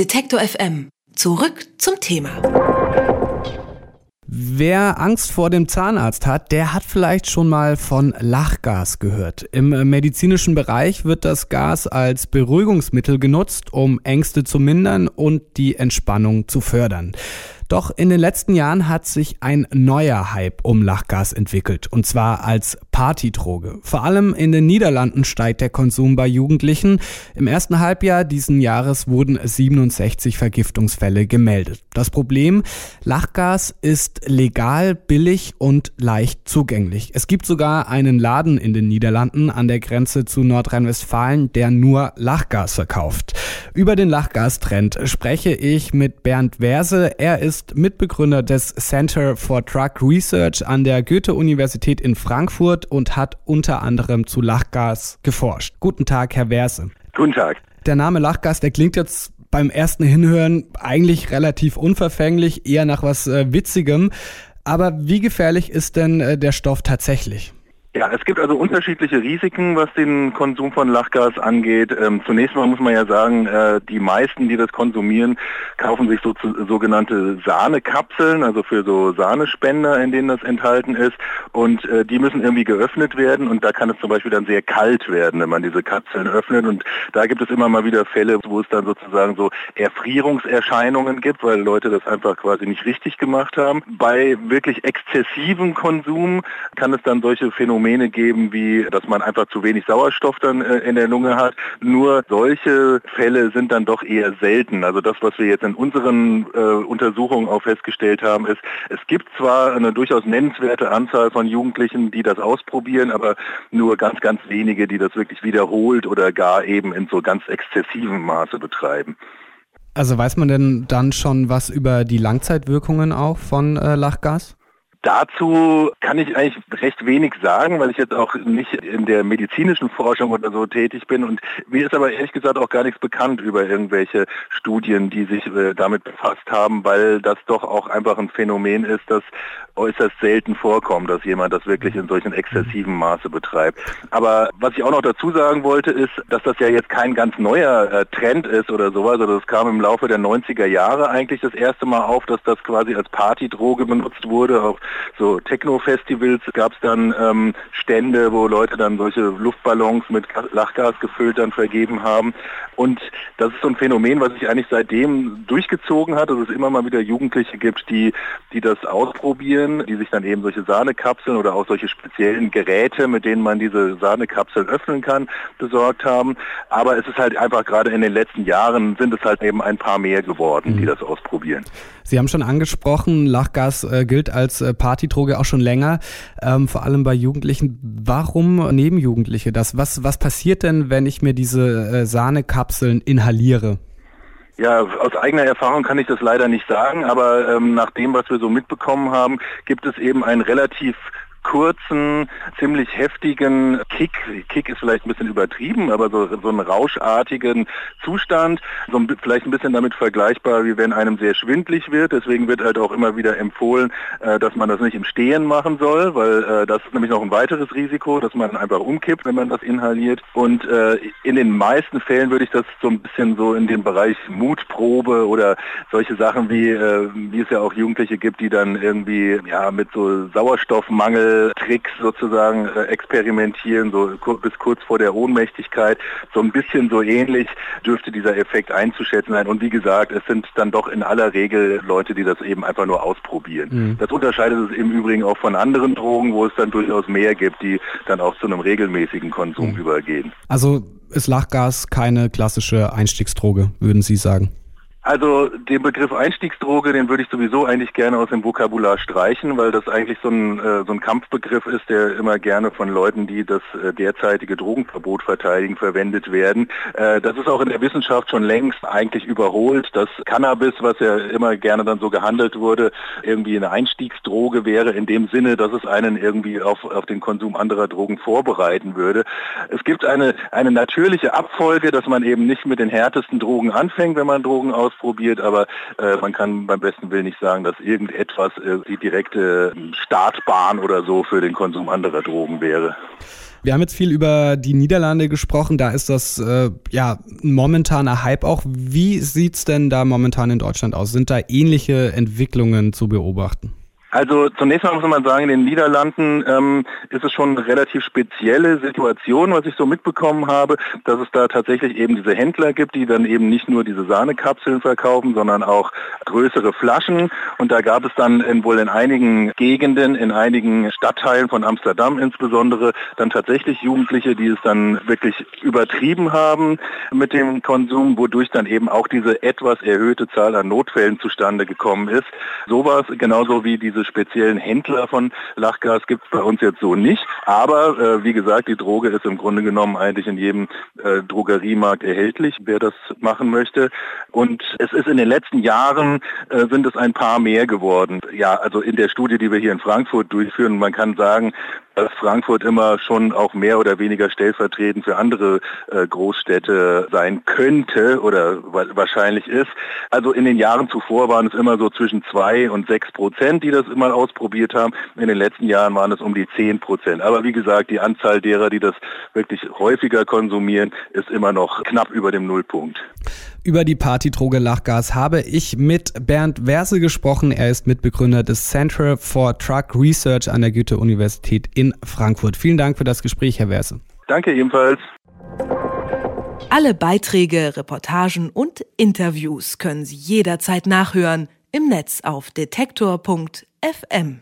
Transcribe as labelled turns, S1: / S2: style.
S1: Detektor FM. Zurück zum Thema.
S2: Wer Angst vor dem Zahnarzt hat, der hat vielleicht schon mal von Lachgas gehört. Im medizinischen Bereich wird das Gas als Beruhigungsmittel genutzt, um Ängste zu mindern und die Entspannung zu fördern. Doch in den letzten Jahren hat sich ein neuer Hype um Lachgas entwickelt, und zwar als Partydroge. Vor allem in den Niederlanden steigt der Konsum bei Jugendlichen. Im ersten Halbjahr diesen Jahres wurden 67 Vergiftungsfälle gemeldet. Das Problem, Lachgas ist legal, billig und leicht zugänglich. Es gibt sogar einen Laden in den Niederlanden an der Grenze zu Nordrhein-Westfalen, der nur Lachgas verkauft. Über den Lachgastrend spreche ich mit Bernd Werse. Er ist ist Mitbegründer des Center for Drug Research an der Goethe-Universität in Frankfurt und hat unter anderem zu Lachgas geforscht. Guten Tag, Herr Werse.
S3: Guten Tag.
S2: Der Name Lachgas, der klingt jetzt beim ersten Hinhören eigentlich relativ unverfänglich, eher nach was äh, Witzigem. Aber wie gefährlich ist denn äh, der Stoff tatsächlich?
S3: Ja, es gibt also unterschiedliche Risiken, was den Konsum von Lachgas angeht. Ähm, zunächst mal muss man ja sagen, äh, die meisten, die das konsumieren, kaufen sich so sogenannte Sahnekapseln, also für so Sahnespender, in denen das enthalten ist. Und äh, die müssen irgendwie geöffnet werden und da kann es zum Beispiel dann sehr kalt werden, wenn man diese Kapseln öffnet. Und da gibt es immer mal wieder Fälle, wo es dann sozusagen so Erfrierungserscheinungen gibt, weil Leute das einfach quasi nicht richtig gemacht haben. Bei wirklich exzessivem Konsum kann es dann solche Phänomene Phänomene geben, wie dass man einfach zu wenig Sauerstoff dann äh, in der Lunge hat. Nur solche Fälle sind dann doch eher selten. Also das, was wir jetzt in unseren äh, Untersuchungen auch festgestellt haben, ist, es gibt zwar eine durchaus nennenswerte Anzahl von Jugendlichen, die das ausprobieren, aber nur ganz, ganz wenige, die das wirklich wiederholt oder gar eben in so ganz exzessivem Maße betreiben.
S2: Also weiß man denn dann schon was über die Langzeitwirkungen auch von äh, Lachgas?
S3: Dazu kann ich eigentlich recht wenig sagen, weil ich jetzt auch nicht in der medizinischen Forschung oder so tätig bin und mir ist aber ehrlich gesagt auch gar nichts bekannt über irgendwelche Studien, die sich äh, damit befasst haben, weil das doch auch einfach ein Phänomen ist, das äußerst selten vorkommt, dass jemand das wirklich in solchen exzessiven Maße betreibt. Aber was ich auch noch dazu sagen wollte, ist, dass das ja jetzt kein ganz neuer äh, Trend ist oder sowas. Also das kam im Laufe der 90er Jahre eigentlich das erste Mal auf, dass das quasi als Partydroge benutzt wurde. Auch so Techno-Festivals gab es dann ähm, Stände, wo Leute dann solche Luftballons mit Lachgas gefüllt dann vergeben haben. Und das ist so ein Phänomen, was sich eigentlich seitdem durchgezogen hat, dass es immer mal wieder Jugendliche gibt, die, die das ausprobieren, die sich dann eben solche Sahnekapseln oder auch solche speziellen Geräte, mit denen man diese Sahnekapseln öffnen kann, besorgt haben. Aber es ist halt einfach gerade in den letzten Jahren sind es halt eben ein paar mehr geworden, die mhm. das ausprobieren.
S2: Sie haben schon angesprochen, Lachgas äh, gilt als äh, Partydroge auch schon länger, ähm, vor allem bei Jugendlichen. Warum nehmen Jugendliche das? Was, was passiert denn, wenn ich mir diese äh, Sahnekapseln inhaliere?
S3: Ja, aus eigener Erfahrung kann ich das leider nicht sagen, aber ähm, nach dem, was wir so mitbekommen haben, gibt es eben ein relativ kurzen, ziemlich heftigen Kick. Kick ist vielleicht ein bisschen übertrieben, aber so, so einen rauschartigen Zustand, so ein, vielleicht ein bisschen damit vergleichbar, wie wenn einem sehr schwindlig wird. Deswegen wird halt auch immer wieder empfohlen, äh, dass man das nicht im Stehen machen soll, weil äh, das ist nämlich noch ein weiteres Risiko, dass man einfach umkippt, wenn man das inhaliert. Und äh, in den meisten Fällen würde ich das so ein bisschen so in den Bereich Mutprobe oder solche Sachen wie, äh, wie es ja auch Jugendliche gibt, die dann irgendwie ja mit so Sauerstoffmangel Tricks sozusagen äh, experimentieren, so bis kurz vor der Ohnmächtigkeit. So ein bisschen so ähnlich dürfte dieser Effekt einzuschätzen sein. Und wie gesagt, es sind dann doch in aller Regel Leute, die das eben einfach nur ausprobieren. Mhm. Das unterscheidet es im Übrigen auch von anderen Drogen, wo es dann durchaus mehr gibt, die dann auch zu einem regelmäßigen Konsum mhm. übergehen.
S2: Also ist Lachgas keine klassische Einstiegsdroge, würden Sie sagen?
S3: Also den Begriff Einstiegsdroge, den würde ich sowieso eigentlich gerne aus dem Vokabular streichen, weil das eigentlich so ein, äh, so ein Kampfbegriff ist, der immer gerne von Leuten, die das äh, derzeitige Drogenverbot verteidigen, verwendet werden. Äh, das ist auch in der Wissenschaft schon längst eigentlich überholt. dass Cannabis, was ja immer gerne dann so gehandelt wurde, irgendwie eine Einstiegsdroge wäre, in dem Sinne, dass es einen irgendwie auf, auf den Konsum anderer Drogen vorbereiten würde. Es gibt eine, eine natürliche Abfolge, dass man eben nicht mit den härtesten Drogen anfängt, wenn man Drogen aus ausprobiert, aber äh, man kann beim besten Willen nicht sagen, dass irgendetwas äh, die direkte Startbahn oder so für den Konsum anderer Drogen wäre.
S2: Wir haben jetzt viel über die Niederlande gesprochen, da ist das äh, ja momentaner Hype auch. Wie sieht's denn da momentan in Deutschland aus? Sind da ähnliche Entwicklungen zu beobachten?
S3: Also zunächst mal muss man sagen, in den Niederlanden ähm, ist es schon eine relativ spezielle Situation, was ich so mitbekommen habe, dass es da tatsächlich eben diese Händler gibt, die dann eben nicht nur diese Sahnekapseln verkaufen, sondern auch größere Flaschen. Und da gab es dann in, wohl in einigen Gegenden, in einigen Stadtteilen von Amsterdam insbesondere, dann tatsächlich Jugendliche, die es dann wirklich übertrieben haben mit dem Konsum, wodurch dann eben auch diese etwas erhöhte Zahl an Notfällen zustande gekommen ist. Sowas genauso wie diese diese speziellen Händler von Lachgas gibt es bei uns jetzt so nicht. Aber äh, wie gesagt, die Droge ist im Grunde genommen eigentlich in jedem äh, Drogeriemarkt erhältlich, wer das machen möchte. Und es ist in den letzten Jahren äh, sind es ein paar mehr geworden. Ja, also in der Studie, die wir hier in Frankfurt durchführen, man kann sagen, dass Frankfurt immer schon auch mehr oder weniger stellvertretend für andere äh, Großstädte sein könnte oder wahrscheinlich ist. Also in den Jahren zuvor waren es immer so zwischen zwei und sechs Prozent, die das immer ausprobiert haben. In den letzten Jahren waren es um die zehn Prozent. Aber wie gesagt, die Anzahl derer, die das wirklich häufiger konsumieren, ist immer noch knapp über dem Nullpunkt.
S2: Über die Partydroge Lachgas habe ich mit Bernd Werse gesprochen. Er ist Mitbegründer des Center for Truck Research an der Goethe-Universität in Frankfurt. Vielen Dank für das Gespräch, Herr Werse.
S3: Danke ebenfalls.
S1: Alle Beiträge, Reportagen und Interviews können Sie jederzeit nachhören im Netz auf detektor.fm.